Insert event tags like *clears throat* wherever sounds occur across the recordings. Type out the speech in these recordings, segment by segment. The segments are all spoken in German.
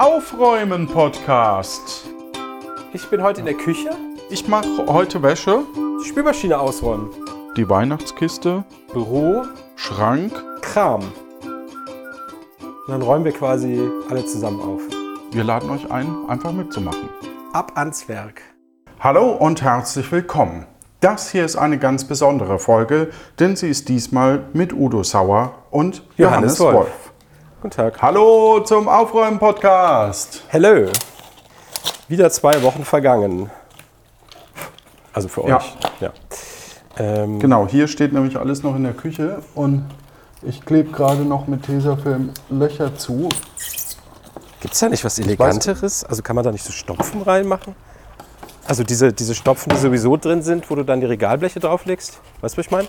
Aufräumen Podcast. Ich bin heute in der Küche. Ich mache heute Wäsche, Die Spülmaschine ausräumen. die Weihnachtskiste, Büro, Schrank. Kram. Und dann räumen wir quasi alle zusammen auf. Wir laden euch ein, einfach mitzumachen. Ab ans Werk. Hallo und herzlich willkommen. Das hier ist eine ganz besondere Folge, denn sie ist diesmal mit Udo Sauer und Johannes, Johannes Wolf. Wolf. Guten Tag. Hallo zum Aufräumen Podcast. Hello. Wieder zwei Wochen vergangen. Also für Ja. euch. Ja. Ähm, Genau, hier steht nämlich alles noch in der Küche und ich klebe gerade noch mit Tesafilm Löcher zu. Gibt es da nicht was Eleganteres? Also kann man da nicht so Stopfen reinmachen? Also diese, diese Stopfen, die sowieso drin sind, wo du dann die Regalbleche drauflegst? Weißt du, was ich meine?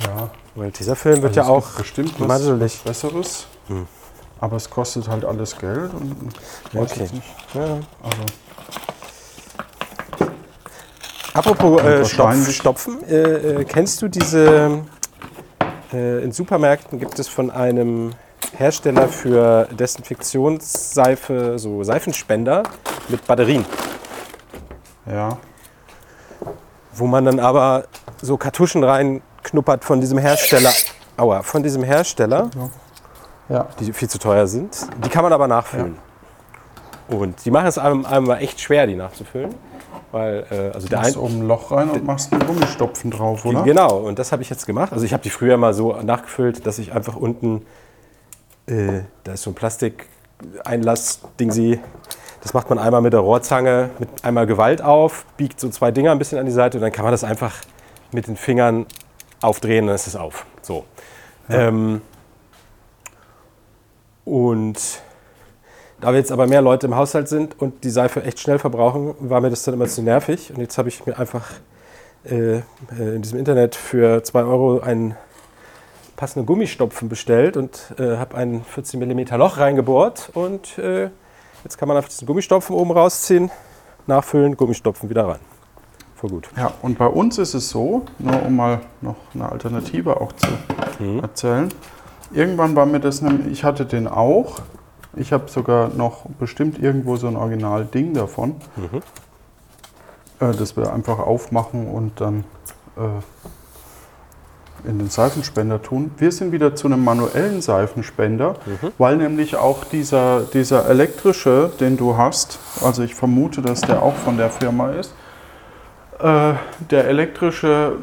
Ja, Weil dieser Film wird also ja auch bestimmt was, was Besseres. Aber es kostet halt alles Geld und Okay. Ja. Also, Apropos äh, Stopf, Stopfen, äh, äh, kennst du diese, äh, in Supermärkten gibt es von einem Hersteller für Desinfektionsseife so Seifenspender mit Batterien, ja, wo man dann aber so Kartuschen reinknuppert von diesem Hersteller, aua, von diesem Hersteller, ja. Die viel zu teuer sind. Die kann man aber nachfüllen. Und die machen es einem, einem mal echt schwer, die nachzufüllen. Weil, äh, also der machst ein, oben ein Loch rein und machst einen Gummistopfen drauf, oder? Genau, und das habe ich jetzt gemacht. Also ich habe die früher mal so nachgefüllt, dass ich einfach unten, äh, da ist so ein Plastik-Einlass-Ding sie. Das macht man einmal mit der Rohrzange, mit einmal Gewalt auf, biegt so zwei Dinger ein bisschen an die Seite und dann kann man das einfach mit den Fingern aufdrehen und dann ist es auf. So. Ähm, und da wir jetzt aber mehr Leute im Haushalt sind und die Seife echt schnell verbrauchen, war mir das dann immer zu nervig. Und jetzt habe ich mir einfach äh, äh, in diesem Internet für 2 Euro einen passenden Gummistopfen bestellt und äh, habe ein 14 mm Loch reingebohrt. Und äh, jetzt kann man einfach diesen Gummistopfen oben rausziehen, nachfüllen, Gummistopfen wieder rein. Voll gut. Ja, und bei uns ist es so, nur um mal noch eine Alternative auch zu erzählen. Irgendwann war mir das, nämlich- ich hatte den auch. Ich habe sogar noch bestimmt irgendwo so ein Original-Ding davon. Äh, das wir einfach aufmachen und dann äh, in den Seifenspender tun. Wir sind wieder zu einem manuellen Seifenspender, weil nämlich auch dieser, dieser elektrische, den du hast, also ich vermute, dass der auch von der Firma ist, äh, der elektrische,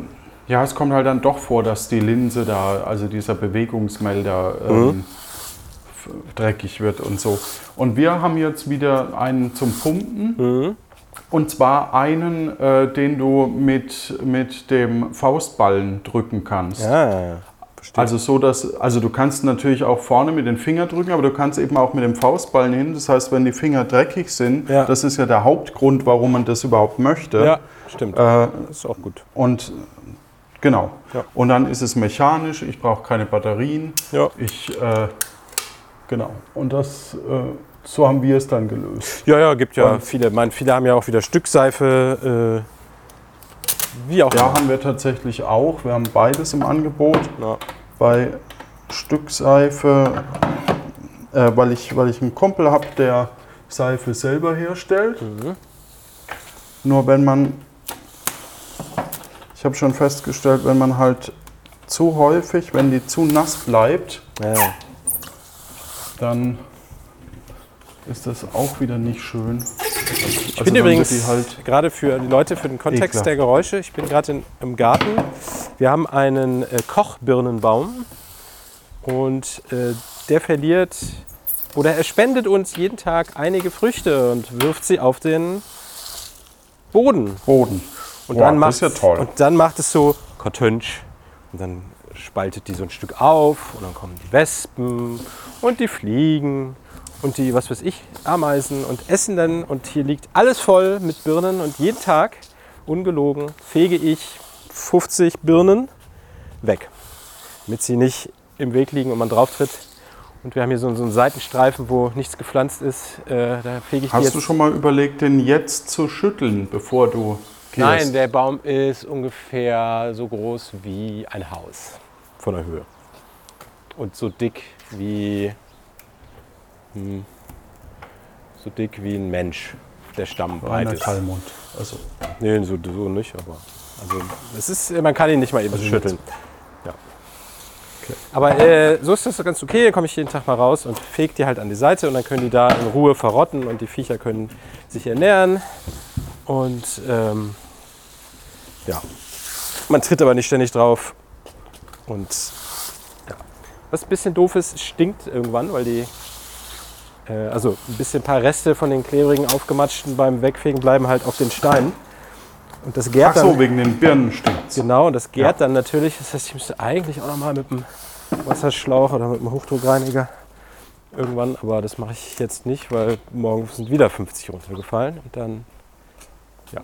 ja, es kommt halt dann doch vor, dass die Linse da, also dieser Bewegungsmelder, ähm, f- dreckig wird und so. Und wir haben jetzt wieder einen zum Pumpen. Und zwar einen, äh, den du mit, mit dem Faustballen drücken kannst. Ja, verstehe. Also so, dass, also du kannst natürlich auch vorne mit den Fingern drücken, aber du kannst eben auch mit dem Faustballen hin. Das heißt, wenn die Finger dreckig sind, Ja. das ist ja der Hauptgrund, warum man das überhaupt möchte. ja, stimmt. Äh, ist auch gut. und genau. Ja. Und dann ist es mechanisch, ich brauche keine Batterien. Ja. Ich, äh, genau. Und das, äh, so haben wir es dann gelöst. Ja, ja, gibt ja Und- viele. Mein, viele haben ja auch wieder Stückseife. Äh, wie auch Ja, haben wir tatsächlich auch. Wir haben beides im Angebot. Ja. Bei Stückseife, äh, weil, ich, weil ich einen Kumpel habe, der Seife selber herstellt. Nur wenn man, ich habe schon festgestellt, wenn man halt zu häufig, wenn die zu nass bleibt, Ja. dann ist das auch wieder nicht schön. Ich bin übrigens halt, gerade für die Leute, für den Kontext Ekelhaft. der Geräusche, ich bin gerade im Garten. Wir haben einen äh, Kochbirnenbaum und äh, der verliert oder er spendet uns jeden Tag einige Früchte und wirft sie auf den Boden. Boden. Und, Boah, dann macht, ja und dann macht es so Kartönsch. Und dann spaltet die so ein Stück auf und dann kommen die Wespen und die Fliegen und die, was weiß ich, Ameisen und essen dann. Und hier liegt alles voll mit Birnen und jeden Tag, ungelogen, fege ich 50 Birnen weg, damit sie nicht im Weg liegen und man drauf tritt. Und wir haben hier so, einen Seitenstreifen, wo nichts gepflanzt ist. Äh, da fege ich die Hast jetzt. du schon mal überlegt, den jetzt zu schütteln, bevor du gehst? Nein, der Baum ist ungefähr so groß wie ein Haus von der Höhe. Und so dick wie, hm, so dick wie ein Mensch, der Stamm breit ist. Kallmund. Also, Nee, so, so nicht, aber. Also, es ist, man kann ihn nicht mal eben schütteln. Ja. Aber äh, so ist das ganz okay. Dann komme ich jeden Tag mal raus und fege die halt an die Seite und dann können die da in Ruhe verrotten und die Viecher können sich ernähren. Und ähm, ja, man tritt aber nicht ständig drauf. Und ja. Was ein bisschen doof ist, stinkt irgendwann, weil die. Äh, also ein bisschen ein paar Reste von den klebrigen, aufgematschten beim Wegfegen bleiben halt auf den Steinen. Und das gärt ach so, dann. wegen den Birnen stinkt's. Genau, und das gärt dann natürlich. Das heißt, ich müsste eigentlich auch noch mal mit dem Wasserschlauch oder mit dem Hochdruckreiniger irgendwann, aber das mache ich jetzt nicht, weil morgen sind wieder 50 runtergefallen und dann ja.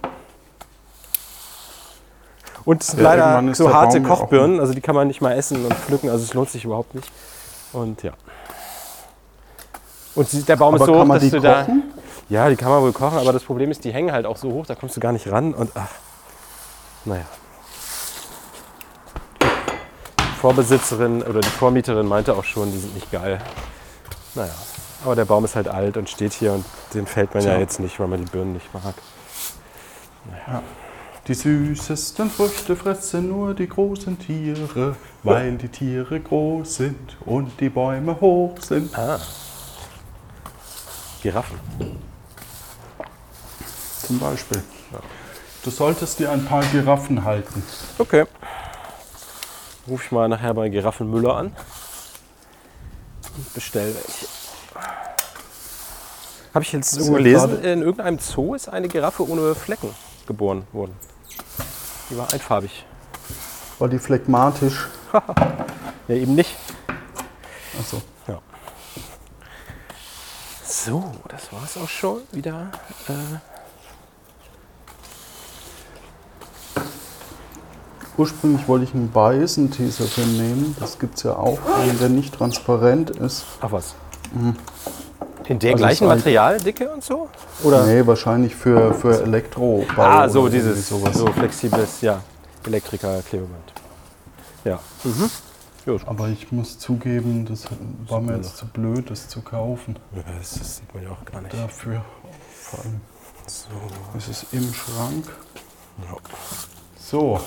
Und es sind Ja, leider so harte Baum ja Kochbirnen, also die kann man nicht mal essen und pflücken, also es lohnt sich überhaupt nicht. Und ja. Und sie- der Baum Aber ist so kann hoch, dass die du da. kochen? Ja, die kann man wohl kochen, aber das Problem ist, die hängen halt auch so hoch, da kommst du gar nicht ran und ach, naja. Die Vorbesitzerin oder die Vormieterin meinte auch schon, die sind nicht geil. Naja, aber der Baum ist halt alt und steht hier und den fällt man ja Tja. jetzt nicht, weil man die Birnen nicht mag. Die süßesten Früchte fressen nur die großen Tiere, weil die Tiere groß sind und die Bäume hoch sind. Ah. Giraffen. Zum Beispiel. Du solltest dir ein paar Giraffen halten. Okay. Ruf ich mal nachher bei Giraffenmüller an und bestell welche. Habe ich jetzt irgendwo gelesen, in irgendeinem Zoo ist eine Giraffe ohne Flecken geboren worden. Die war einfarbig. War die phlegmatisch? *laughs* Ja, eben nicht. Achso. So, das war's auch schon wieder. Äh, Ursprünglich wollte ich einen Beisentesafilm nehmen. Das gibt es ja auch, einen, der nicht transparent ist. ach was. In der Also gleichen ist Materialdicke und so? Oder? Nee, wahrscheinlich für, für Elektrobau. ah, so dieses irgendwie so flexibles, ja. Elektriker-Klebeband. Ja. Mhm. Ist Aber ich muss zugeben, das war mir jetzt zu blöd, das zu kaufen. Ja, Das, das sieht man ja auch gar nicht. Dafür. Vor allem So. ist es im Schrank. Ja. So,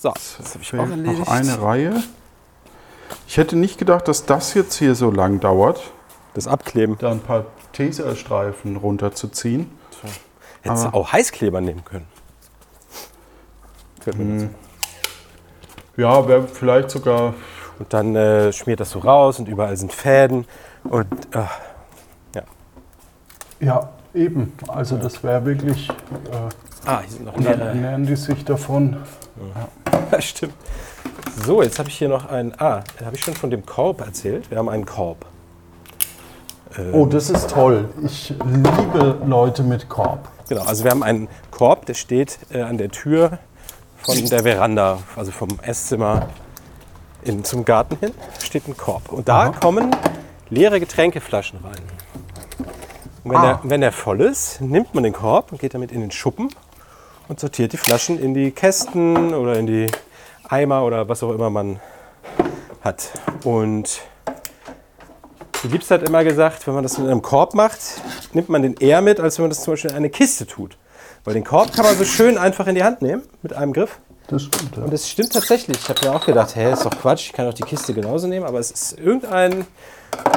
So, das habe ich auch erledigt. noch eine Reihe. Ich hätte nicht gedacht, dass das jetzt hier so lang dauert, Das Abkleben. da ein paar Tesastreifen runterzuziehen. Hättest du auch Heißkleber nehmen können. Dazu. Ja, wäre vielleicht sogar. Und dann äh, schmiert das so raus und überall sind Fäden. Und ah, Ja, eben. Also, das wäre wirklich. Äh, ah, hier sind noch dann mehrere. ernähren die sich davon. Ja, *laughs* stimmt. So, jetzt habe ich hier noch einen. Ah, habe ich schon von dem Korb erzählt? Wir haben einen Korb. Ähm, Oh, das ist toll. Ich liebe Leute mit Korb. Genau, also wir haben einen Korb, der steht äh, an der Tür von der Veranda, also vom Esszimmer in, zum Garten hin, steht ein Korb. Und da Aha. kommen leere Getränkeflaschen rein. Und wenn, Ah. der, wenn der voll ist, nimmt man den Korb und geht damit in den Schuppen und sortiert die Flaschen in die Kästen oder in die Eimer oder was auch immer man hat. Und die Liebste hat immer gesagt, wenn man das in einem Korb macht, nimmt man den eher mit, als wenn man das zum Beispiel in eine Kiste tut. Weil den Korb kann man so schön einfach in die Hand nehmen mit einem Griff. Das stimmt. Ja. Und das stimmt tatsächlich. Ich habe mir auch gedacht, hä, ist doch Quatsch, ich kann doch die Kiste genauso nehmen. Aber es ist irgendein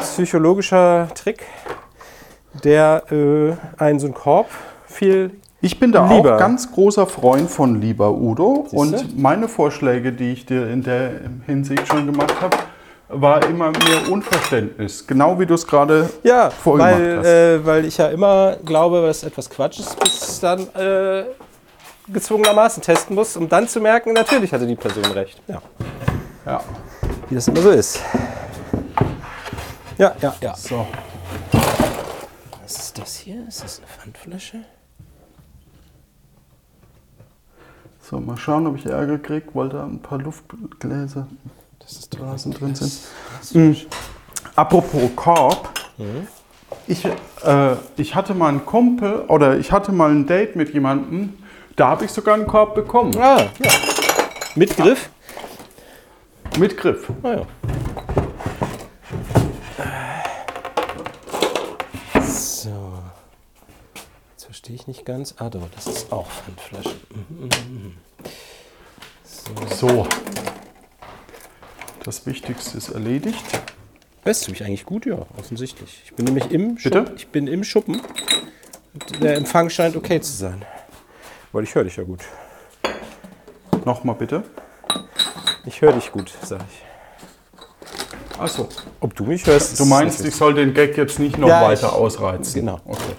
psychologischer Trick, der äh, einen so einen Korb viel. Ich bin da Lieber. auch ganz großer Freund von lieber Udo. Siehste? Und meine Vorschläge, die ich dir in der Hinsicht schon gemacht habe, war immer mehr Unverständnis. Genau wie du es gerade Ja, vorgemacht weil, hast. äh, weil ich ja immer glaube, dass etwas Quatsch ist, bis es dann äh, gezwungenermaßen testen muss, um dann zu merken, natürlich hatte die Person recht. Ja. ja. Wie das immer so ist. Ja, ja, ja. So. Was ist das hier? Ist das eine Pfandflasche? so, mal schauen, ob ich Ärger kriege, weil da ein paar Luftgläser Das ist Blasen drin sind. Mhm. Apropos Korb. Ich, äh, ich hatte mal einen Kumpel oder ich hatte mal ein Date mit jemandem, da habe ich sogar einen Korb bekommen. Ah, ja. Mit Griff? Mit Griff. Ah, ja. So. verstehe ich nicht ganz. Ah, doch, das ist auch Pfandflasche. So. Das Wichtigste ist erledigt. Hörst du mich eigentlich gut? Ja, offensichtlich. Ich bin nämlich im Bitte? Schuppen. Ich bin im Schuppen. Der Empfang scheint okay zu sein. Weil ich höre dich ja gut. Nochmal bitte. Ich höre dich gut, sag ich. Achso. Ob du mich hörst? Du meinst, ich soll den Gag jetzt nicht noch Ja, weiter ich- ausreizen? Genau. Okay.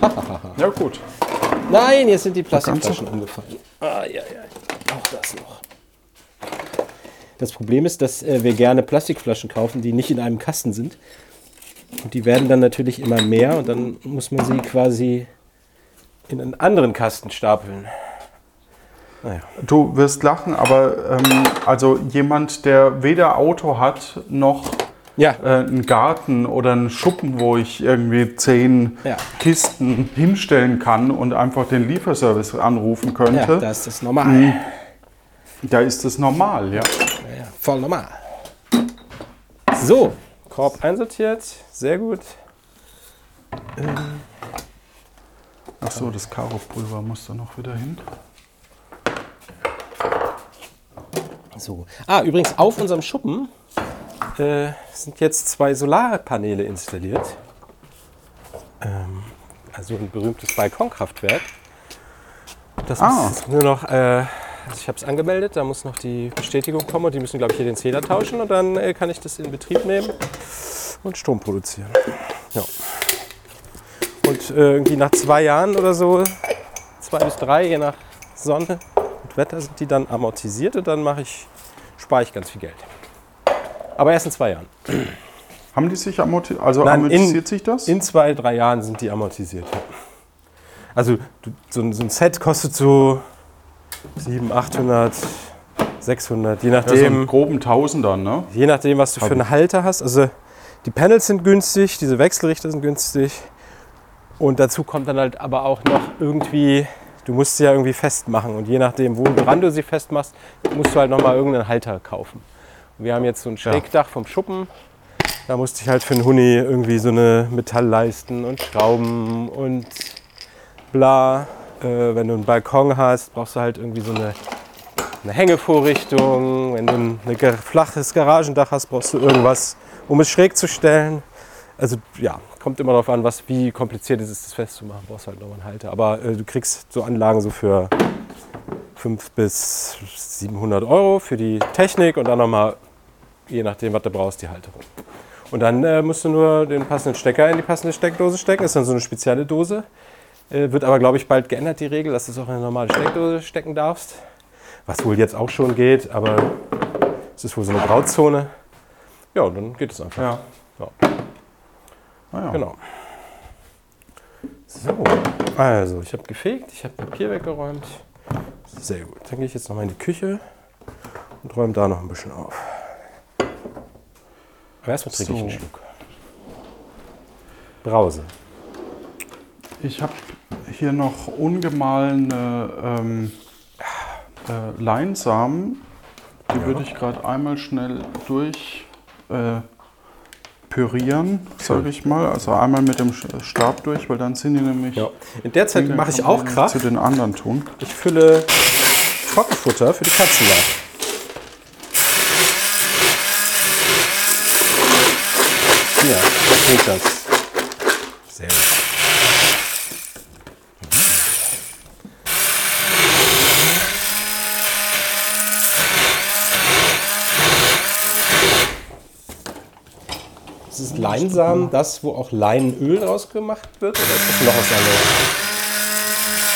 *laughs* ja, gut. Nein, jetzt sind die Plastikflaschen umgefallen. Ah, ja, ja. Auch das noch. Das Problem ist, dass äh, wir gerne Plastikflaschen kaufen, die nicht in einem Kasten sind. Und die werden dann natürlich immer mehr und dann muss man sie quasi in einen anderen Kasten stapeln. Naja. Du wirst lachen, aber ähm, also jemand, der weder Auto hat noch Ja, äh, einen Garten oder einen Schuppen, wo ich irgendwie zehn Ja. Kisten hinstellen kann und einfach den Lieferservice anrufen ja könnte, da ist das normal. Da ist das normal, ja. Ja, ja, voll normal. So, Korb einsortiert. Sehr gut. Ach so, das Karopulver muss da noch wieder hin. So. Ah, übrigens, auf unserem Schuppen äh, sind jetzt zwei Solarpaneele installiert. Ähm, also ein berühmtes Balkonkraftwerk. Das Ah. ist nur noch, äh, also ich habe es angemeldet, da muss noch die Bestätigung kommen und die müssen, glaube ich, hier den Zähler tauschen und dann äh, kann ich das in Betrieb nehmen und Strom produzieren. Ja. Und äh, irgendwie nach zwei Jahren oder so, zwei bis drei, je nach Sonne und Wetter, sind die dann amortisiert und dann mache ich, spare ich ganz viel Geld. Aber erst in zwei Jahren. Haben die sich amortisiert? Also Nein, in- amortisiert sich das? In zwei, drei Jahren sind die amortisiert. Also du, so, so ein Set kostet so 700, 800, 600, je ja, so nachdem. einen groben Tausender, ne? Je nachdem, was du für einen Halter hast. Also die Panels sind günstig, diese Wechselrichter sind günstig. Und dazu kommt dann halt aber auch noch irgendwie, du musst sie ja irgendwie festmachen. Und je nachdem, woran du sie festmachst, musst du halt nochmal irgendeinen Halter kaufen. Und wir haben jetzt so ein Schrägdach vom Schuppen. Da musste ich halt für einen Huni irgendwie so eine Metallleisten und Schrauben und bla. Äh, wenn du einen Balkon hast, brauchst du halt irgendwie so eine eine Hängevorrichtung. Wenn du ein ein ge- flaches Garagendach hast, brauchst du irgendwas, um es schräg zu stellen. Also ja, kommt immer darauf an, was, wie kompliziert es ist, das festzumachen. Brauchst halt nochmal einen Halter. Aber äh, du kriegst so Anlagen so für 500 bis 700 Euro für die Technik und dann nochmal, je nachdem, was du brauchst, die Halterung. Und dann äh, musst du nur den passenden Stecker in die passende Steckdose stecken. Das ist dann so eine spezielle Dose. Äh, wird aber, glaube ich, bald geändert, die Regel, dass du es auch in eine normale Steckdose stecken darfst. Was wohl jetzt auch schon geht, aber es ist wohl so eine Grauzone. Ja, dann geht es einfach. Ja. Ja. Ah, ja. Genau. So, also ich habe gefegt, ich habe Papier weggeräumt. Sehr gut. Dann gehe ich jetzt nochmal in die Küche und räume da noch ein bisschen auf. Aber erstmal trinke ich So. einen Schluck. Brause. Ich habe hier noch ungemahlene ähm, äh, Leinsamen. Die würde ich gerade einmal schnell durch äh, pürieren, sage ich mal. Also einmal mit dem Stab durch, weil dann sind die nämlich. Ja. In der Zeit mache ich auch Krach. Zu den anderen tun. Ich fülle Trockenfutter für die Katzen nach. Ja, trink das. Sehr gut. Ist es Leinsamen, das, wo auch Leinöl rausgemacht wird? Oder ist das noch was anderes?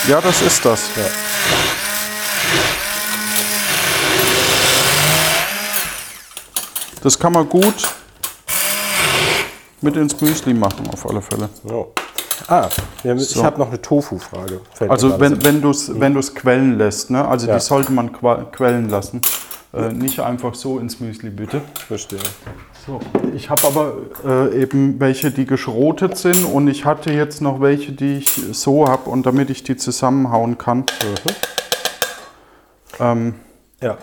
Ja, das ist das. Ja. Das kann man gut mit ins Müsli machen, auf alle Fälle. So. Ah, müssen- So. ich habe noch eine Tofu-Frage. Also wenn, wenn du es wenn du's quellen lässt, ne? also Ja. die sollte man quellen lassen. Äh, nicht einfach so ins Müsli, bitte. Verstehe. So. Ich habe aber äh, eben welche, die geschrotet sind und ich hatte jetzt noch welche, die ich so habe und damit ich die zusammenhauen kann, ähm, Ja.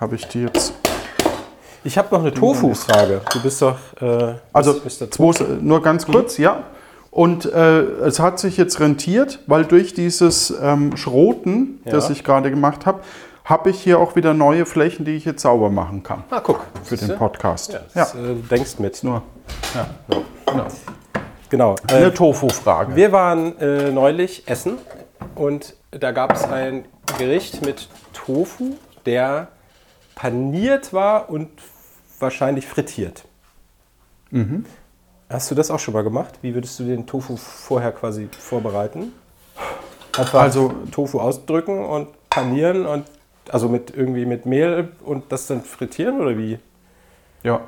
habe ich die jetzt. Ich habe noch eine Tofu-Frage. Du bist doch. Äh, Also bist, bist zwei, nur ganz kurz, ja. Und äh, es hat sich jetzt rentiert, weil durch dieses ähm, Schroten, Ja. das ich gerade gemacht habe, habe ich hier auch wieder neue Flächen, die ich jetzt sauber machen kann Ah, guck. für den Podcast. Ja, Ja, das, äh, du denkst mit. nur ja. Genau. Genau. Äh, eine Tofu-Frage. wir waren äh, neulich essen und da gab es ein Gericht mit Tofu, der paniert war und wahrscheinlich frittiert. Hast du das auch schon mal gemacht? Wie würdest du den Tofu vorher quasi vorbereiten? Einfach Also- Tofu ausdrücken und panieren und also mit irgendwie mit Mehl und das dann frittieren oder wie? Ja,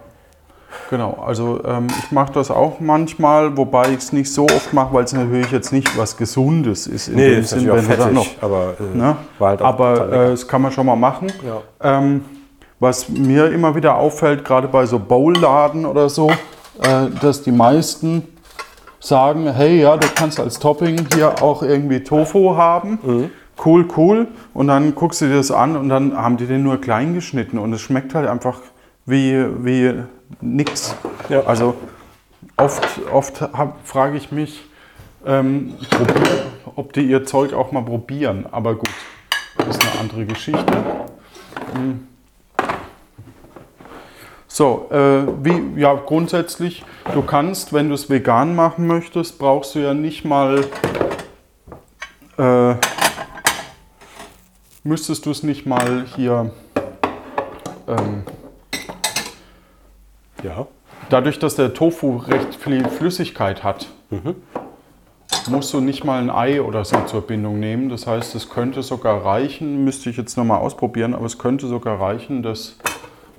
genau. Also ähm, ich mache das auch manchmal, wobei ich es nicht so oft mache, weil es natürlich jetzt nicht was Gesundes ist. In dem ist Sinn, wenn fettig, aber äh, Ne? halt Aber äh, das kann man schon mal machen. Ja. Ähm, was mir immer wieder auffällt, gerade bei so Bowl-Laden oder so, äh, dass die meisten sagen, hey, ja, du kannst als Topping hier auch irgendwie Tofu haben. Mhm. Cool, cool. Und dann guckst du dir das an und dann haben die den nur klein geschnitten und es schmeckt halt einfach wie, wie nix. Ja. Also oft, oft hab- frage ich mich, ähm, ob die ihr Zeug auch mal probieren. Aber gut, das ist eine andere Geschichte. Hm. So, äh, wie, ja, grundsätzlich, du kannst, wenn du es vegan machen möchtest, brauchst du ja nicht mal, äh, müsstest du es nicht mal hier, ähm, ja. dadurch, dass der Tofu recht viel Flüssigkeit hat, musst du nicht mal ein Ei oder so zur Bindung nehmen. Das heißt, es könnte sogar reichen, müsste ich jetzt nochmal ausprobieren, aber es könnte sogar reichen, dass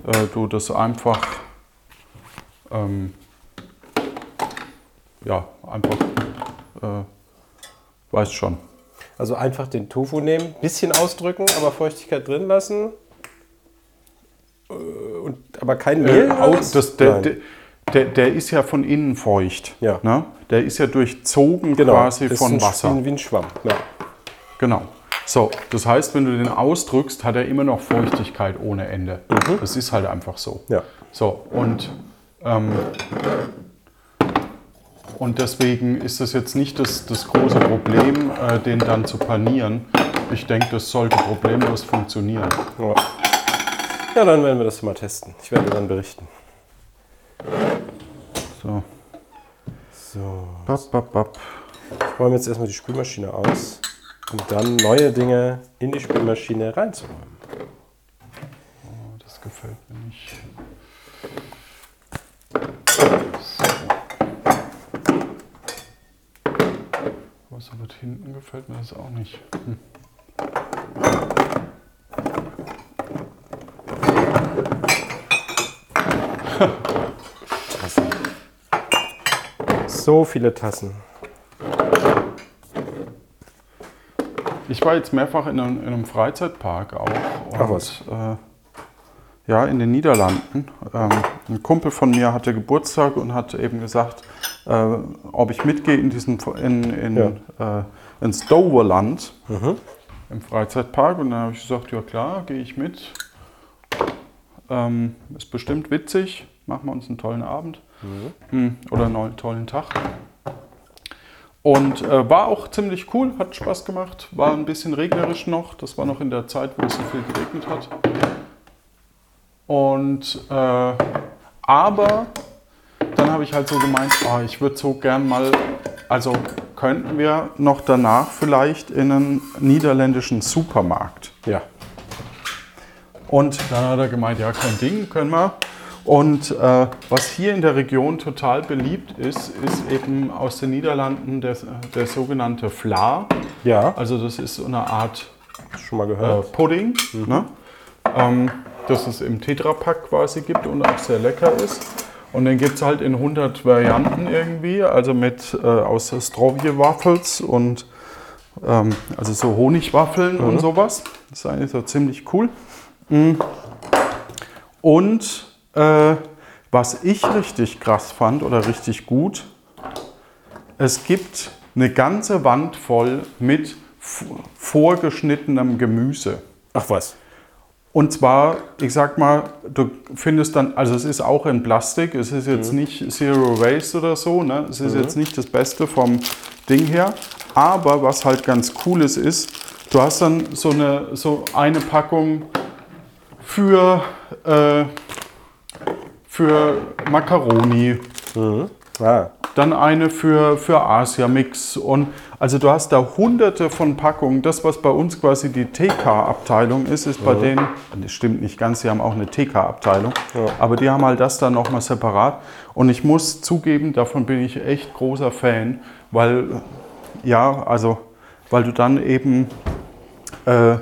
äh, du das einfach, ähm, ja, einfach, äh, weißt schon. Also einfach den Tofu nehmen, bisschen ausdrücken, aber Feuchtigkeit drin lassen. Äh, Und, aber kein Mehl? Äh, oder au- was? das, der, der, der, der ist ja von innen feucht. Ja. Ne? Der ist ja durchzogen genau, quasi ist von ein, Wasser. Wie, ein Schwamm. Ja. Genau. So, das heißt, wenn du den ausdrückst, hat er immer noch Feuchtigkeit ohne Ende. Das ist halt einfach so. Ja. So, und, ähm, und deswegen ist das jetzt nicht das, das große Problem, äh, den dann zu panieren. Ich denke, das sollte problemlos funktionieren. Ja. ja, dann werden wir das mal testen. Ich werde dann berichten. So, So, bap, bap, bap. ich räume jetzt erstmal die Spülmaschine aus, um dann neue Dinge in die Spülmaschine reinzuräumen. Oh, das gefällt mir nicht. So. Was aber hinten gefällt mir das auch nicht. Hm. So viele Tassen. Ich war jetzt mehrfach in einem, in einem Freizeitpark auch. Ach was. Äh, ja, in den Niederlanden. Ähm, ein Kumpel von mir hatte Geburtstag und hat eben gesagt, äh, ob ich mitgehe in diesen in, in, äh, ins Doverland im Freizeitpark. Und dann habe ich gesagt, ja klar, gehe ich mit. Ähm, ist bestimmt witzig. Machen wir uns einen tollen Abend. Hm, Oder einen tollen Tag. Und äh, war auch ziemlich cool, hat Spaß gemacht. War ein bisschen regnerisch noch. Das war noch in der Zeit, wo es so viel geregnet hat. Und äh, aber habe ich halt so gemeint, oh, ich würde so gern mal, also könnten wir noch danach vielleicht in einen niederländischen Supermarkt. Ja. Und dann hat er gemeint, ja, kein Ding, können wir. Und äh, was hier in der Region total beliebt ist, ist eben aus den Niederlanden der, der sogenannte Vla. Ja, Also das ist so eine Art schon mal äh, gehört. Pudding, ne? ähm, das es im Tetrapack quasi gibt und auch sehr lecker ist. Und den gibt es halt in 100 Varianten irgendwie, also mit äh, aus Strovje-Waffels und ähm, also so Honigwaffeln und sowas. Das ist eigentlich so ziemlich cool. Mm. Und äh, was ich richtig krass fand oder richtig gut, es gibt eine ganze Wand voll mit vorgeschnittenem Gemüse. Ach was. Und zwar, ich sag mal, du findest dann, also es ist auch in Plastik, es ist jetzt Mhm. nicht Zero Waste oder so, ne? es ist jetzt nicht das Beste vom Ding her. Aber was halt ganz cool ist, ist, du hast dann so eine, so eine Packung für, äh, für Macaroni, Ah, dann eine für, für Asia-Mix und also du hast da hunderte von Packungen. Das, was bei uns quasi die TK-Abteilung ist, ist bei denen, das stimmt nicht ganz, sie haben auch eine TK-Abteilung, aber die haben halt das dann nochmal separat. Und ich muss zugeben, davon bin ich echt großer Fan, weil, ja, also, weil du dann eben äh,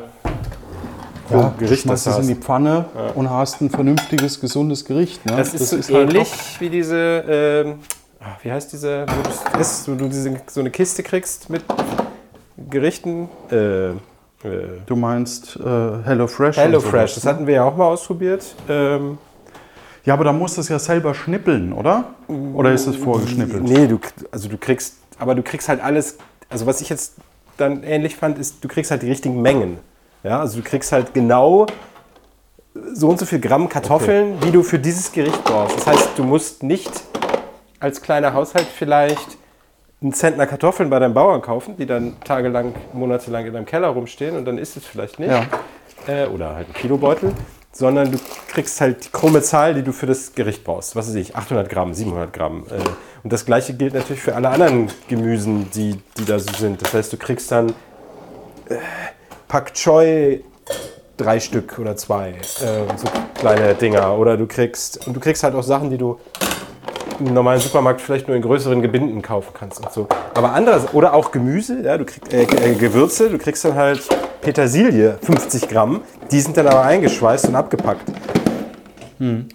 ja, Gericht schmeißt das es in hast. die Pfanne und hast ein vernünftiges, gesundes Gericht. Ne? das ist, so halt ähnlich wie diese, ah, wie heißt diese, wo du isst, wo du diese, so eine Kiste kriegst mit Gerichten. Äh, äh, du meinst äh, Hello Fresh. und Hello sowas, Fresh, das ne? hatten wir ja auch mal ausprobiert. Ähm, Ja, aber da musst du es ja selber schnippeln, oder? Oder ist es vorgeschnippelt? Nee, du, also du kriegst, aber du kriegst halt alles, also was ich jetzt dann ähnlich fand, ist, du kriegst halt die richtigen Mengen. Ja, also du kriegst halt genau so und so viel Gramm Kartoffeln, die du für dieses Gericht brauchst. Das heißt, du musst nicht als kleiner Haushalt vielleicht einen Zentner Kartoffeln bei deinem Bauern kaufen, die dann tagelang, monatelang in deinem Keller rumstehen und dann isst es vielleicht nicht. Ja. Äh, oder halt einen Kilobeutel. Sondern du kriegst halt die krumme Zahl, die du für das Gericht brauchst. Was weiß ich, 800 Gramm, 700 Gramm. Äh, und das gleiche gilt natürlich für alle anderen Gemüsen, die, die da so sind. Das heißt, du kriegst dann äh, Pak Choi drei Stück oder zwei, äh, so kleine Dinger. Oder du kriegst, und du kriegst halt auch Sachen, die du im normalen Supermarkt vielleicht nur in größeren Gebinden kaufen kannst und so. Aber anderes, oder auch Gemüse, ja, du kriegst, äh, äh, Gewürze, du kriegst dann halt Petersilie, 50 Gramm, die sind dann aber eingeschweißt und abgepackt.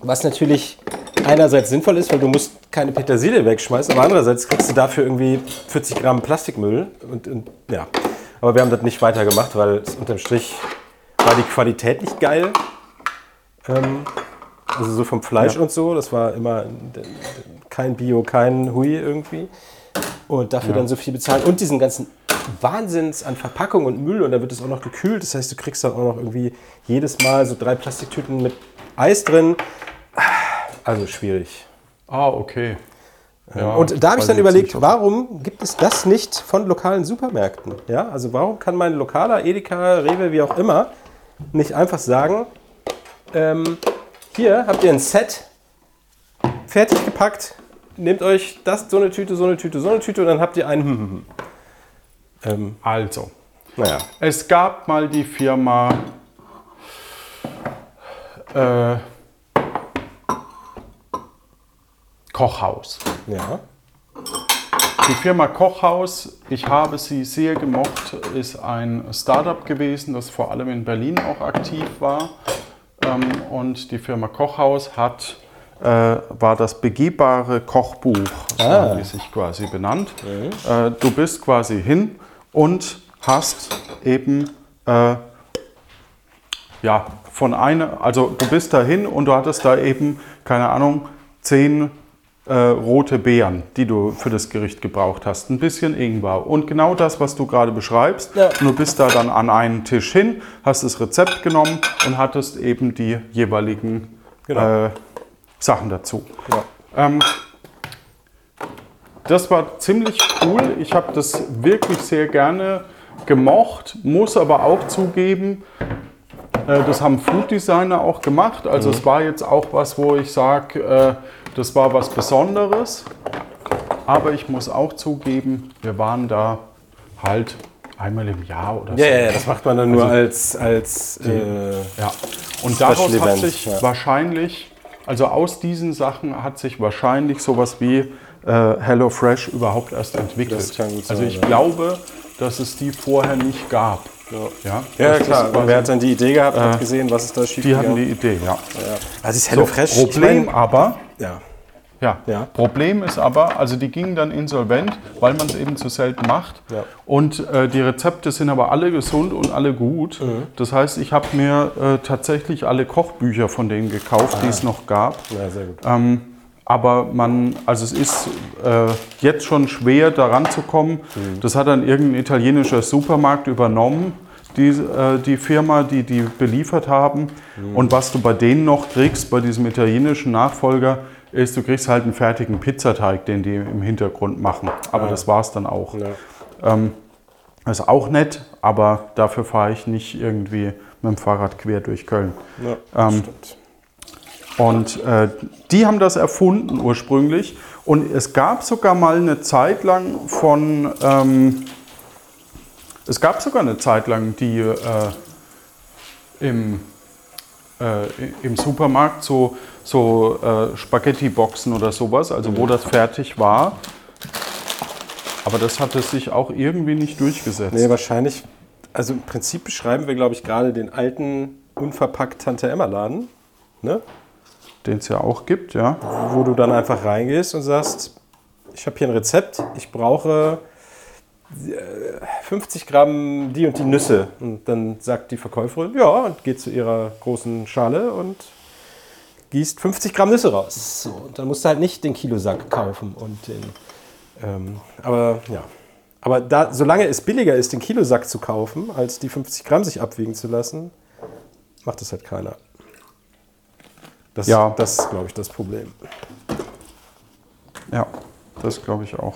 Was natürlich einerseits sinnvoll ist, weil du musst keine Petersilie wegschmeißen, aber andererseits kriegst du dafür irgendwie 40 Gramm Plastikmüll und, und ja. Aber wir haben das nicht weitergemacht, weil es unterm Strich war die Qualität nicht geil. Ähm, also so vom Fleisch Ja. und so, das war immer kein Bio, kein Hui irgendwie. Und dafür dann so viel bezahlen. Und diesen ganzen Wahnsinns an Verpackung und Müll. Und da wird es auch noch gekühlt. Das heißt, du kriegst dann auch noch irgendwie jedes Mal so drei Plastiktüten mit Eis drin. Also schwierig. Ah, okay. Ja, und da habe ich dann überlegt, warum gibt es das nicht von lokalen Supermärkten? Ja, also warum kann mein lokaler Edeka, Rewe, wie auch immer, nicht einfach sagen, ähm, hier habt ihr ein Set, fertig gepackt, nehmt euch das, so eine Tüte, so eine Tüte, so eine Tüte und dann habt ihr einen. hm, hm, hm. Ähm, Also, naja, es gab mal die Firma äh, Kochhaus. ja. Die Firma Kochhaus, ich habe sie sehr gemocht, ist ein Startup gewesen, das vor allem in Berlin auch aktiv war. Ähm, und die Firma Kochhaus hat, äh, war das begehbare Kochbuch, so Ah. haben die sich quasi benannt. Äh, du bist quasi hin und hast eben äh, ja, von einer, also du bist dahin und du hattest da eben, keine Ahnung, zehn äh, rote Beeren, die du für das Gericht gebraucht hast. Ein bisschen Ingwer. Und genau das, was du gerade beschreibst. Ja. Und du bist da dann an einen Tisch hin, hast das Rezept genommen und hattest eben die jeweiligen Genau. äh, Sachen dazu. ja. Ähm, das war ziemlich cool. Ich habe das wirklich sehr gerne gemocht, muss aber auch zugeben, äh, das haben Food Designer auch gemacht. Also es war jetzt auch was, wo ich sage, äh, das war was Besonderes. Aber ich muss auch zugeben, wir waren da halt einmal im Jahr oder so. Ja, ja, das macht man dann nur als, als äh, Ja, und daraus hat sich ja. wahrscheinlich, also aus diesen Sachen hat sich wahrscheinlich sowas wie äh, Hello Fresh überhaupt erst entwickelt. Also sein, ich ja. glaube, dass es die vorher nicht gab. Ja, ja, klar. quasi- Wer hat dann die Idee gehabt, hat gesehen, was ist da schief die hatten die Idee, ja. Also ist So, HelloFresh. ich Problem mein, aber, ja. ja, Ja. Problem ist aber, also die gingen dann insolvent, weil man es eben zu selten macht. Ja. Und äh, die Rezepte sind aber alle gesund und alle gut. Mhm. Das heißt, ich habe mir äh, tatsächlich alle Kochbücher von denen gekauft, die es noch gab. ja, sehr gut. Ähm, aber man, also es ist äh, jetzt schon schwer daran zu kommen. Das hat dann irgendein italienischer Supermarkt übernommen. Die, äh, die Firma, die die beliefert haben. Und was du bei denen noch kriegst, bei diesem italienischen Nachfolger, ist, du kriegst halt einen fertigen Pizzateig, den die im Hintergrund machen. Aber Ah. das war es dann auch. Ja. Ähm, ist auch nett, aber dafür fahre ich nicht irgendwie mit dem Fahrrad quer durch Köln. Ja, Ähm, stimmt. Und äh, die haben das erfunden ursprünglich. Und es gab sogar mal eine Zeit lang von, ähm, es gab sogar eine Zeit lang, die äh, im, äh, im Supermarkt so, so äh, Spaghetti-Boxen oder sowas, also wo das fertig war. Aber das hatte sich auch irgendwie nicht durchgesetzt. Nee, wahrscheinlich. Also im Prinzip beschreiben wir, glaube ich, gerade den alten, unverpackt Tante-Emma-Laden. Ne? Den es ja auch gibt, ja. wo du dann einfach reingehst und sagst, ich habe hier ein Rezept, ich brauche 50 Gramm die und die Nüsse. Und dann sagt die Verkäuferin, ja, und geht zu ihrer großen Schale und gießt 50 Gramm Nüsse raus. So, und dann musst du halt nicht den Kilosack kaufen. Und den, ähm, aber ja. Aber da, solange es billiger ist, den Kilosack zu kaufen, als die 50 Gramm sich abwiegen zu lassen, macht das halt keiner. Das, Ja. das ist, glaube ich, das Problem. Ja, das glaube ich auch.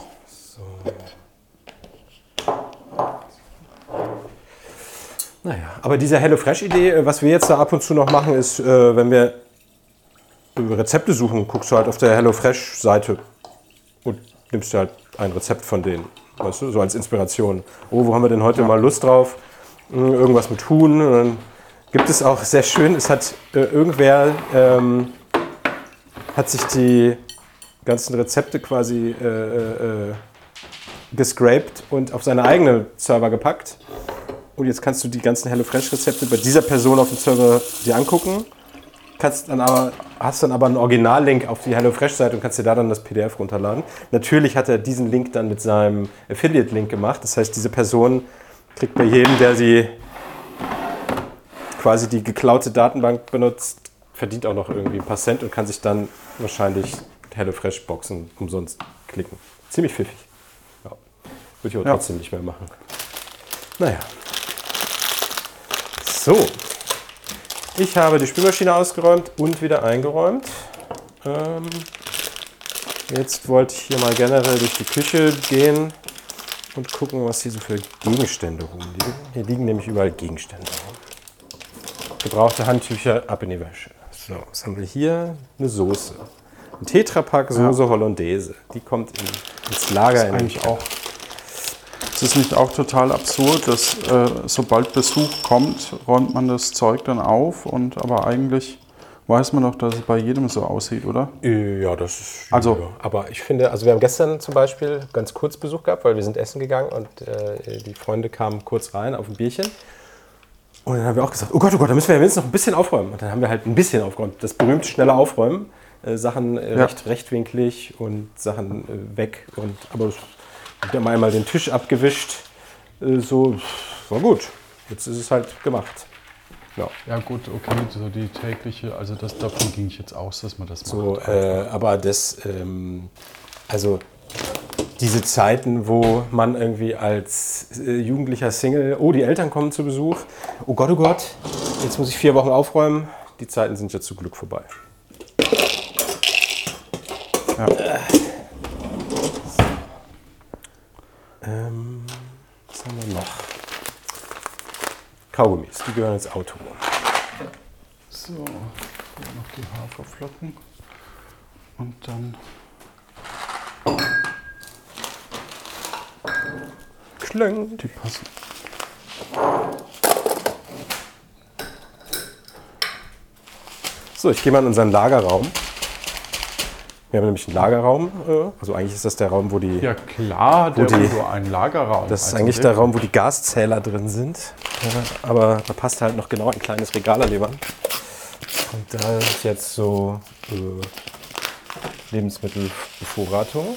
Naja, aber diese HelloFresh-Idee, äh, was wir jetzt da ab und zu noch machen, ist, äh, wenn wir Rezepte suchen, guckst du halt auf der HelloFresh-Seite und nimmst halt ein Rezept von denen, weißt du, so als Inspiration. Oh, wo haben wir denn heute mal Lust drauf? Hm, Irgendwas mit Huhn. Und dann gibt es auch sehr schön, es hat äh, irgendwer ähm, hat sich die ganzen Rezepte quasi äh, äh, äh, gescraped und auf seine eigene Server gepackt. Und jetzt kannst du die ganzen HelloFresh-Rezepte bei dieser Person auf dem Server dir angucken. Kannst dann aber, hast dann aber einen Originallink auf die HelloFresh-Seite und kannst dir da dann das PDF runterladen. Natürlich hat er diesen Link dann mit seinem Affiliate-Link gemacht. Das heißt, diese Person kriegt bei jedem, der sie quasi die geklaute Datenbank benutzt, verdient auch noch irgendwie ein paar Cent und kann sich dann wahrscheinlich HelloFresh-Boxen umsonst klicken. Ziemlich pfiffig. Ja. Würde ich aber Ja. trotzdem nicht mehr machen. Naja. So. Ich habe die Spülmaschine ausgeräumt und wieder eingeräumt. Ähm, jetzt wollte ich hier mal generell durch die Küche gehen und gucken, was hier so für Gegenstände rumliegen. Hier liegen nämlich überall Gegenstände rum. Gebrauchte Handtücher ab in die Wäsche. So, was haben wir hier? Eine Soße. Ein Tetrapack Soße Hollandaise. Die kommt in, ins Lager. in den Eigentlich auch. Es ist nicht auch total absurd, dass äh, sobald Besuch kommt, räumt man das Zeug dann auf und aber eigentlich weiß man doch, dass es bei jedem so aussieht, oder? Ja, das ist. Also- ja. aber ich finde, also wir haben gestern zum Beispiel ganz kurz Besuch gehabt, weil wir sind essen gegangen und äh, die Freunde kamen kurz rein auf ein Bierchen. Und dann haben wir auch gesagt, oh Gott, oh Gott, da müssen wir ja wenigstens noch ein bisschen aufräumen. Und dann haben wir halt ein bisschen aufgeräumt. Das berühmte schnelle Aufräumen. Äh, Sachen äh, Ja. recht rechtwinklig und Sachen äh, weg. Und, aber es haben wir einmal den Tisch abgewischt. Äh, so, war gut. Jetzt ist es halt gemacht. Ja. Ja gut, okay, so die tägliche, also das, davon ging ich jetzt aus, dass man das So, äh, aber das, ähm, also diese Zeiten, wo man irgendwie als äh, jugendlicher Single, oh, die Eltern kommen zu Besuch, oh Gott, oh Gott, jetzt muss ich vier Wochen aufräumen, die Zeiten sind ja zum Glück vorbei. Ja. Ähm, was haben wir noch? Kaugummis, die gehören ins Auto. So, hier noch die Haferflocken und dann Klang. die passen. So, ich gehe mal in unseren Lagerraum. Wir haben nämlich einen Lagerraum, äh, also eigentlich ist das der Raum, wo die Ja klar, der die- Udo ein Lagerraum. Das ist Also eigentlich der- Raum, wo die Gaszähler drin sind. Aber da passt halt noch genau ein kleines Regal Wand. Und da ist jetzt so äh, Lebensmittelbevorratung.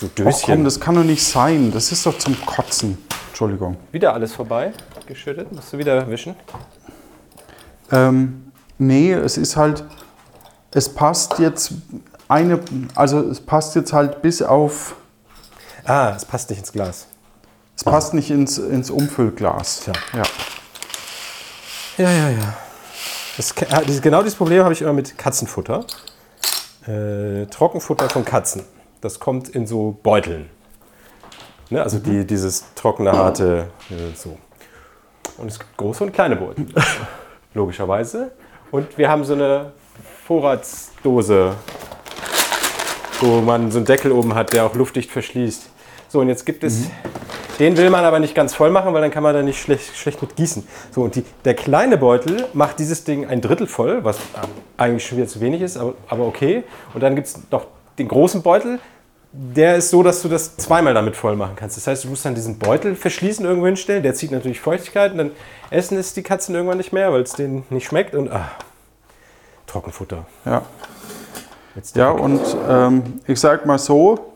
So Och Döschen. komm, das kann doch nicht sein. Das ist doch zum Kotzen. Entschuldigung. wieder alles vorbei geschüttet. Musst du wieder wischen? Ähm, nee, es ist halt, es passt jetzt eine, also es passt jetzt halt bis auf, Ah, es passt nicht ins Glas. es passt nicht ins, ins Umfüllglas. Tja. Ja. Ja, ja, ja. Das, dieses- genau dieses Problem habe ich immer mit Katzenfutter. Äh, Trockenfutter von Katzen. Das kommt in so Beuteln. Ne, also die, dieses trockene, harte, äh, so. Und es gibt große und kleine Beutel. *laughs* Logischerweise. Und wir haben so eine Vorratsdose, wo man so einen Deckel oben hat, der auch luftdicht verschließt. So, und jetzt gibt es. Den will man aber nicht ganz voll machen, weil dann kann man da nicht schlecht, schlecht mit gießen. So, und die, der kleine Beutel macht dieses Ding ein Drittel voll, was eigentlich schon wieder zu wenig ist, aber, aber okay. Und dann gibt es noch den großen Beutel, der ist so, dass du das zweimal damit voll machen kannst. Das heißt, du musst dann diesen Beutel verschließen, irgendwo hinstellen, der zieht natürlich Feuchtigkeit und dann essen es die Katzen irgendwann nicht mehr, weil es denen nicht schmeckt und ah, Trockenfutter. Ja. Ja, und ähm, ich sag mal so,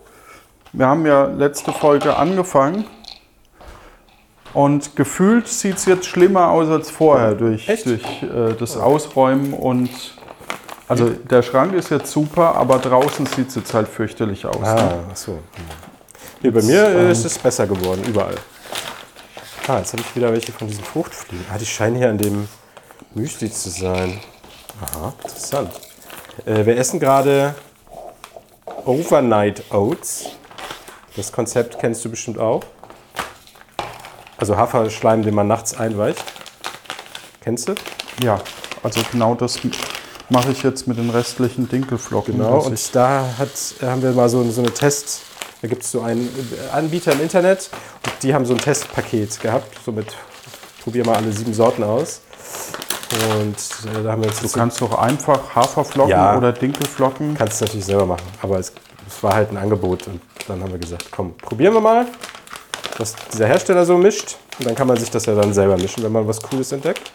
wir haben ja letzte Folge angefangen und gefühlt sieht es jetzt schlimmer aus als vorher durch, Echt? durch äh, das Ausräumen und also der Schrank ist jetzt super, aber draußen sieht es jetzt halt fürchterlich aus. ne? Ah, ach so. Nee, bei mir äh, ist es besser geworden, überall. Ah, jetzt habe ich wieder welche von diesen Fruchtfliegen. Ah, die scheinen hier an dem Müsli zu sein. Aha, interessant. Äh, wir essen gerade Overnight Oats. Das Konzept kennst du bestimmt auch. Also Haferschleim, den man nachts einweicht. Kennst du? Ja, also genau das mache ich jetzt mit den restlichen Dinkelflocken. Genau, und da hat, haben wir mal so, so eine Test, da gibt es so einen Anbieter im Internet und die haben so ein Testpaket gehabt, so mit, probier mal alle sieben Sorten aus. Und äh, da haben wir jetzt du kannst doch einfach Haferflocken Ja. oder Dinkelflocken. kannst du natürlich selber machen, aber es, es war halt ein Angebot und dann haben wir gesagt, komm, probieren wir mal, was dieser Hersteller so mischt und dann kann man sich das ja dann selber mischen, wenn man was Cooles entdeckt.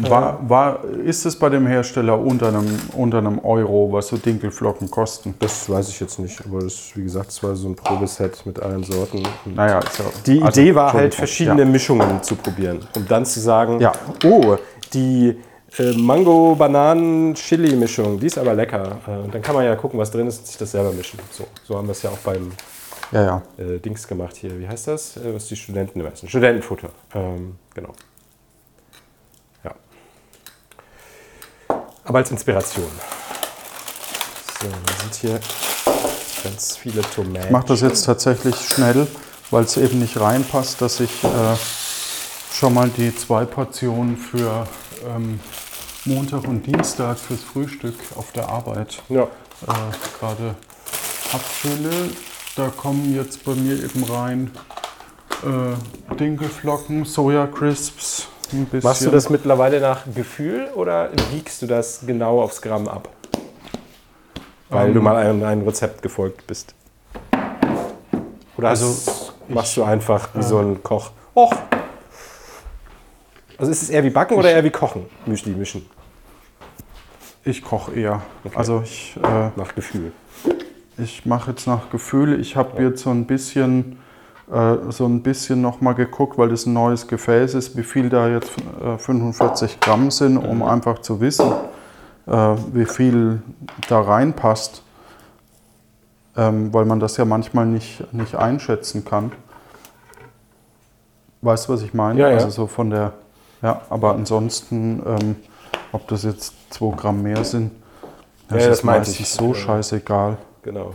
War, war, ist es bei dem Hersteller unter einem, unter einem Euro, was so Dinkelflocken kosten? Das weiß ich jetzt nicht, aber das, wie gesagt, es war so ein Probeset mit allen Sorten. Und Naja, ja, Die also, Idee war halt, verschiedene Ja. Mischungen zu probieren. Um dann zu sagen, Ja. oh, die äh, Mango-Bananen-Chili-Mischung, die ist aber lecker. Äh, und dann kann man ja gucken, was drin ist und sich das selber mischen. So, so haben wir es ja auch beim Ja, ja. äh, Dings gemacht hier. Wie heißt das? Äh, was die Studenten immer essen. Studentenfutter. Ähm, genau. Ja. Aber als Inspiration. So, dann sind hier ganz viele Tomaten. Ich mache das jetzt tatsächlich schnell, weil es eben nicht reinpasst, dass ich äh, schon mal die zwei Portionen für ähm, Montag und Dienstag fürs Frühstück auf der Arbeit Ja. äh, gerade abfülle. Da kommen jetzt bei mir eben rein äh, Dinkelflocken, Soja Crisps. Machst du das mittlerweile nach Gefühl oder wiegst du das genau aufs Gramm ab? Weil Ähm, du mal einem, einem Rezept gefolgt bist. Oder Also, machst du einfach wie so ein Koch. Och! Also ist es eher wie Backen oder eher wie Kochen? Müsli mischen. Ich koche eher. Also ich, äh, Nach Gefühl. ich mache jetzt nach Gefühl. Ich habe jetzt so ein bisschen, äh, so ein bisschen noch mal geguckt, weil das ein neues Gefäß ist, wie viel da jetzt äh, 45 Gramm sind, um einfach zu wissen, äh, wie viel da reinpasst. Ähm, weil man das ja manchmal nicht, nicht einschätzen kann. Weißt du, was ich meine? Ja, ja. Also so von der, ja, aber ansonsten, ähm, ob das jetzt 2 Gramm mehr sind, das Ja, das ist meistens ich. so Ja. scheißegal. Genau.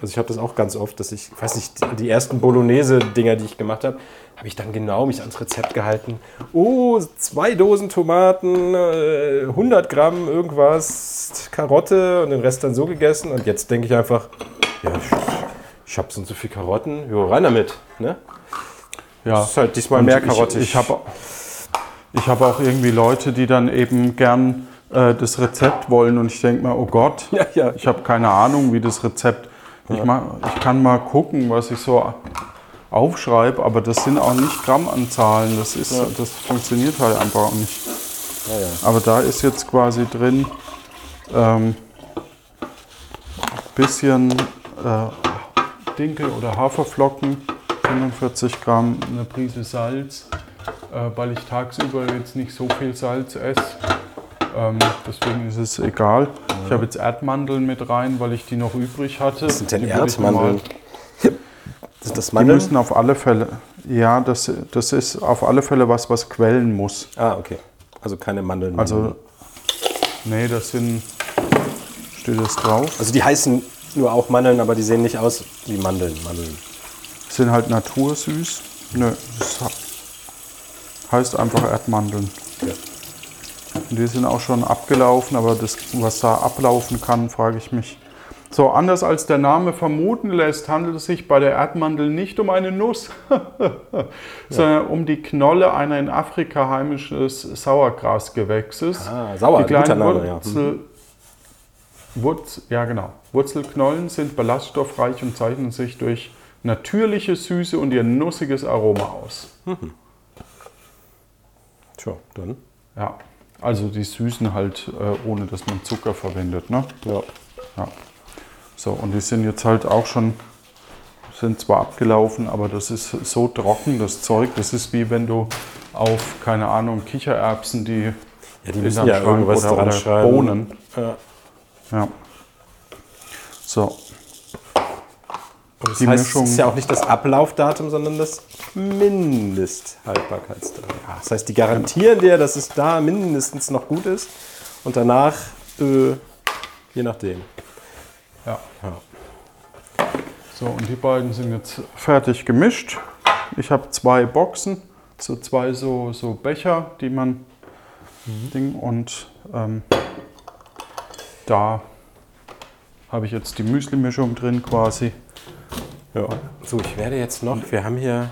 Also ich habe das auch ganz oft, dass ich, weiß nicht, die ersten Bolognese-Dinger, die ich gemacht habe, habe ich dann genau mich ans Rezept gehalten. Oh, zwei Dosen Tomaten, äh, 100 Gramm irgendwas, Karotte und den Rest dann so gegessen. Und jetzt denke ich einfach, ja, ich, ich habe so und so viel Karotten, jo, rein damit. Ne? Ja. Das ist halt diesmal Und mehr ich- karottig. Ich habe ich hab auch irgendwie Leute, die dann eben gern äh, das Rezept wollen und ich denke mir, oh Gott, Ja, ja. ich habe keine Ahnung, wie das Rezept. Ich, ma- ich kann mal gucken, was ich so aufschreibe, aber das sind auch nicht Grammanzahlen. Das, ist, das funktioniert halt einfach auch nicht. Ja, ja. Aber da ist jetzt quasi drin ähm, bisschen äh, Dinkel oder Haferflocken, 45 Gramm, eine Prise Salz, weil ich tagsüber jetzt nicht so viel Salz esse. Ähm, deswegen ist es egal. Ich habe jetzt Erdmandeln mit rein, weil ich die noch übrig hatte. Was sind denn Die Erdmandeln? *laughs* Sind das Die Mandeln? müssen auf alle Fälle, Ja, das, das ist auf alle Fälle was, was quellen muss. Ah, okay. Also keine Mandeln. Also, nee, das sind, steht das drauf, also die heißen nur auch Mandeln, aber die sehen nicht aus wie Mandeln. Mandeln. sind halt natursüß. Nö, das heißt einfach Erdmandeln. Ja. Und die sind auch schon abgelaufen, aber das, was da ablaufen kann, frage ich mich. So, anders als der Name vermuten lässt, handelt es sich bei der Erdmandel nicht um eine Nuss, *laughs* sondern um die Knolle einer in Afrika heimisches Sauergrasgewächses. Ah, Sauer, die kleinen Name, ja. Wurzel, Wurz, ja, genau. Wurzelknollen sind ballaststoffreich und zeichnen sich durch natürliche Süße und ihr nussiges Aroma aus. Tja, dann. Ja, also die süßen halt, äh, ohne dass man Zucker verwendet. Ne? Ja. Ja. So, und die sind jetzt halt auch schon, sind zwar abgelaufen, aber das ist so trocken, das Zeug. Das ist wie wenn du auf, keine Ahnung, Kichererbsen, die Ja, die müssen ja irgendwas oder, dran oder schreiben. Bohnen. Ja. Ja. So, das Die heißt, Mischung- es ist ja auch nicht das Ablaufdatum, sondern das Mindesthaltbarkeitsdatum. Das heißt, die garantieren dir, dass es da mindestens noch gut ist und danach, äh, je nachdem. ja. Ja. So, und die beiden sind jetzt fertig gemischt. Ich habe zwei Boxen, so zwei so, so Becher, die man Ding und ähm, da habe ich jetzt die Müsli-Mischung drin quasi. Ja. So, ich werde jetzt noch, wir haben hier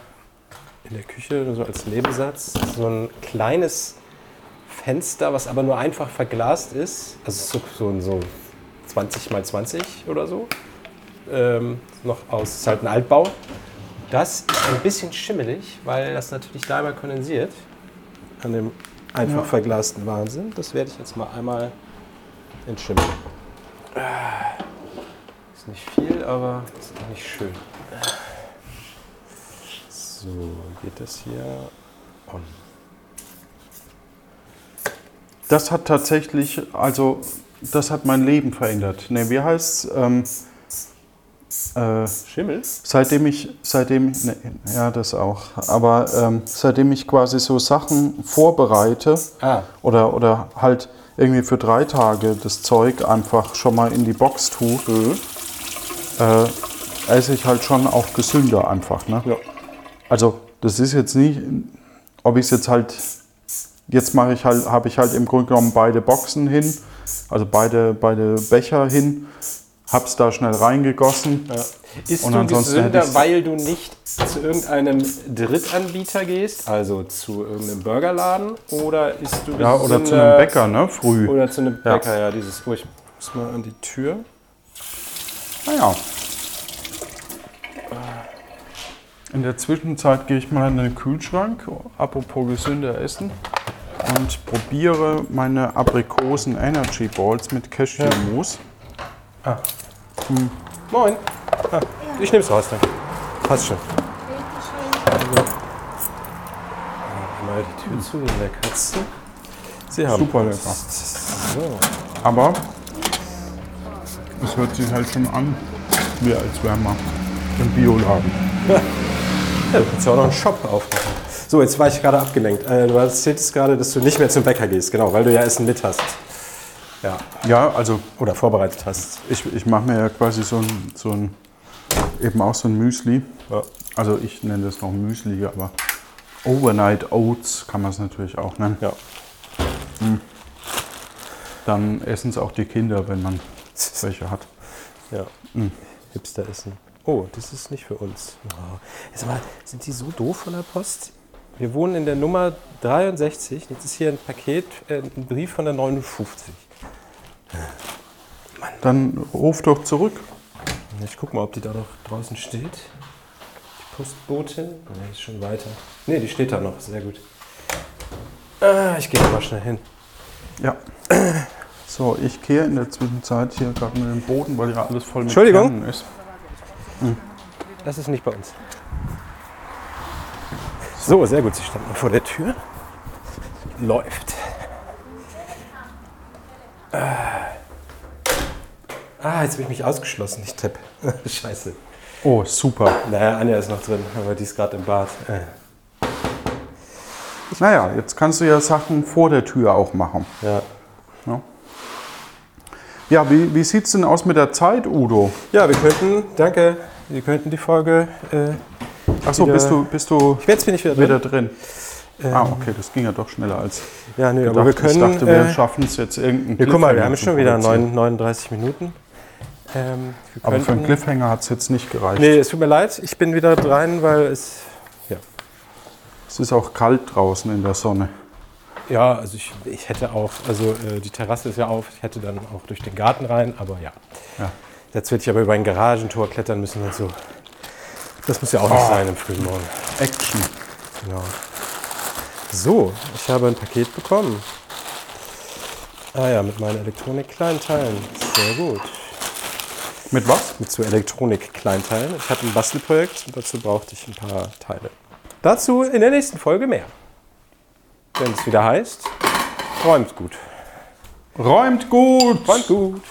in der Küche so als Nebensatz so ein kleines Fenster, was aber nur einfach verglast ist. Also so, so, so 20 mal 20 oder so. Ähm, noch aus, ist halt ein Altbau. Das ist ein bisschen schimmelig, weil das natürlich da einmal kondensiert. An dem einfach Ja. verglasten Wahnsinn. Das werde ich jetzt mal einmal entschimmeln. Ist nicht viel, aber ist auch nicht schön. So, geht das hier on. Das hat tatsächlich, also das hat mein Leben verändert. Ne, wie heißt ähm, äh, Schimmel? Seitdem ich, seitdem, ne, ja, das auch, aber ähm, seitdem ich quasi so Sachen vorbereite Ah, oder, oder halt irgendwie für drei Tage das Zeug einfach schon mal in die Box tue, äh, esse ich halt schon auch gesünder einfach. Ne? ja. Also das ist jetzt nicht, ob ich es jetzt halt, jetzt mache ich halt, habe ich halt im Grunde genommen beide Boxen hin, also beide, beide Becher hin, hab's da schnell reingegossen. ja. Ist Und du gesünder, weil du nicht zu irgendeinem Drittanbieter gehst, also zu irgendeinem Burgerladen, oder ist du Ja, oder zu gesünder- einem Bäcker, ne? Früh. Oder zu einem Ja. Bäcker, ja, dieses. Oh, ich muss mal an die Tür. Naja. In der Zwischenzeit gehe ich mal in den Kühlschrank, apropos gesünder essen, und probiere meine Aprikosen Energy Balls mit Cashewmus. Moin. Ah, ich nehme es raus, danke. Passt schon. Mal die Tür zu wegen der Katze. Sie haben Super lecker. So. Aber es hört sich halt schon an, wie als wären wir im Bioladen. Ja, du kannst ja auch noch einen Shop aufmachen. So, jetzt war ich gerade abgelenkt. Äh, du erzähltest gerade, dass du nicht mehr zum Bäcker gehst, genau, weil du ja Essen mit hast. Ja, Ja, also oder vorbereitet hast. ich, ich mache mir ja quasi so ein, so ein, eben auch so ein Müsli. Ja. Also ich nenne das noch Müsli, aber Overnight Oats kann man es natürlich auch nennen. ja. Dann essen es auch die Kinder, wenn man *laughs* welche hat. ja. Hipster essen. Oh, das ist nicht für uns. Oh. Sag mal, sind die so doof von der Post? Wir wohnen in der Nummer 63. Jetzt ist hier ein Paket, äh, ein Brief von der 59. Dann ruf doch zurück. Ich guck mal, ob die da noch draußen steht. Die Postbotin. Nee, ist schon weiter. Nee, die steht da noch. Sehr gut. Ah, ich gehe mal schnell hin. Ja. *clears throat* So, ich kehre in der Zwischenzeit hier gerade mit dem Boden, weil ja alles voll mit Entschuldigung. Kernen ist. Das ist nicht bei uns. So, sehr gut. Sie standen vor der Tür. Läuft. Ah, jetzt habe ich mich ausgeschlossen. Ich tipp. *laughs* Scheiße. Oh, super. Naja, Anja ist noch drin, aber die ist gerade im Bad. Äh, Naja, jetzt kannst du ja Sachen vor der Tür auch machen. ja. Ja, wie, wie sieht es denn aus mit der Zeit, Udo? ja, wir könnten, danke, wir könnten die Folge. Äh, Achso, bist du, bist du jetzt bin ich wieder drin. wieder drin? Ähm, Ah, okay, das ging ja doch schneller als Ja, nö, gedacht. aber wir können. ich dachte, wir äh, schaffen es jetzt irgendeinen ja, guck mal, wir haben schon wieder produzieren. 9, 39 Minuten. Ähm, Aber für einen Cliffhanger hat es jetzt nicht gereicht. Nee, es tut mir leid, ich bin wieder rein, weil es. Es ist auch kalt draußen in der Sonne. Ja, also ich, ich hätte auch, also äh, die Terrasse ist ja auf, ich hätte dann auch durch den Garten rein, aber ja. Ja. Jetzt würde ich aber über ein Garagentor klettern müssen und so. Das muss ja auch nicht Oh. sein im frühen Morgen. Action. Genau. So, ich habe ein Paket bekommen. Ah ja, mit meinen Elektronik-Kleinteilen. Sehr gut. Mit was? Mit so Elektronik-Kleinteilen. Ich hatte ein Bastelprojekt und dazu brauchte ich ein paar Teile. Dazu in der nächsten Folge mehr. Wenn es wieder heißt, räumt gut. Räumt gut! Räumt gut.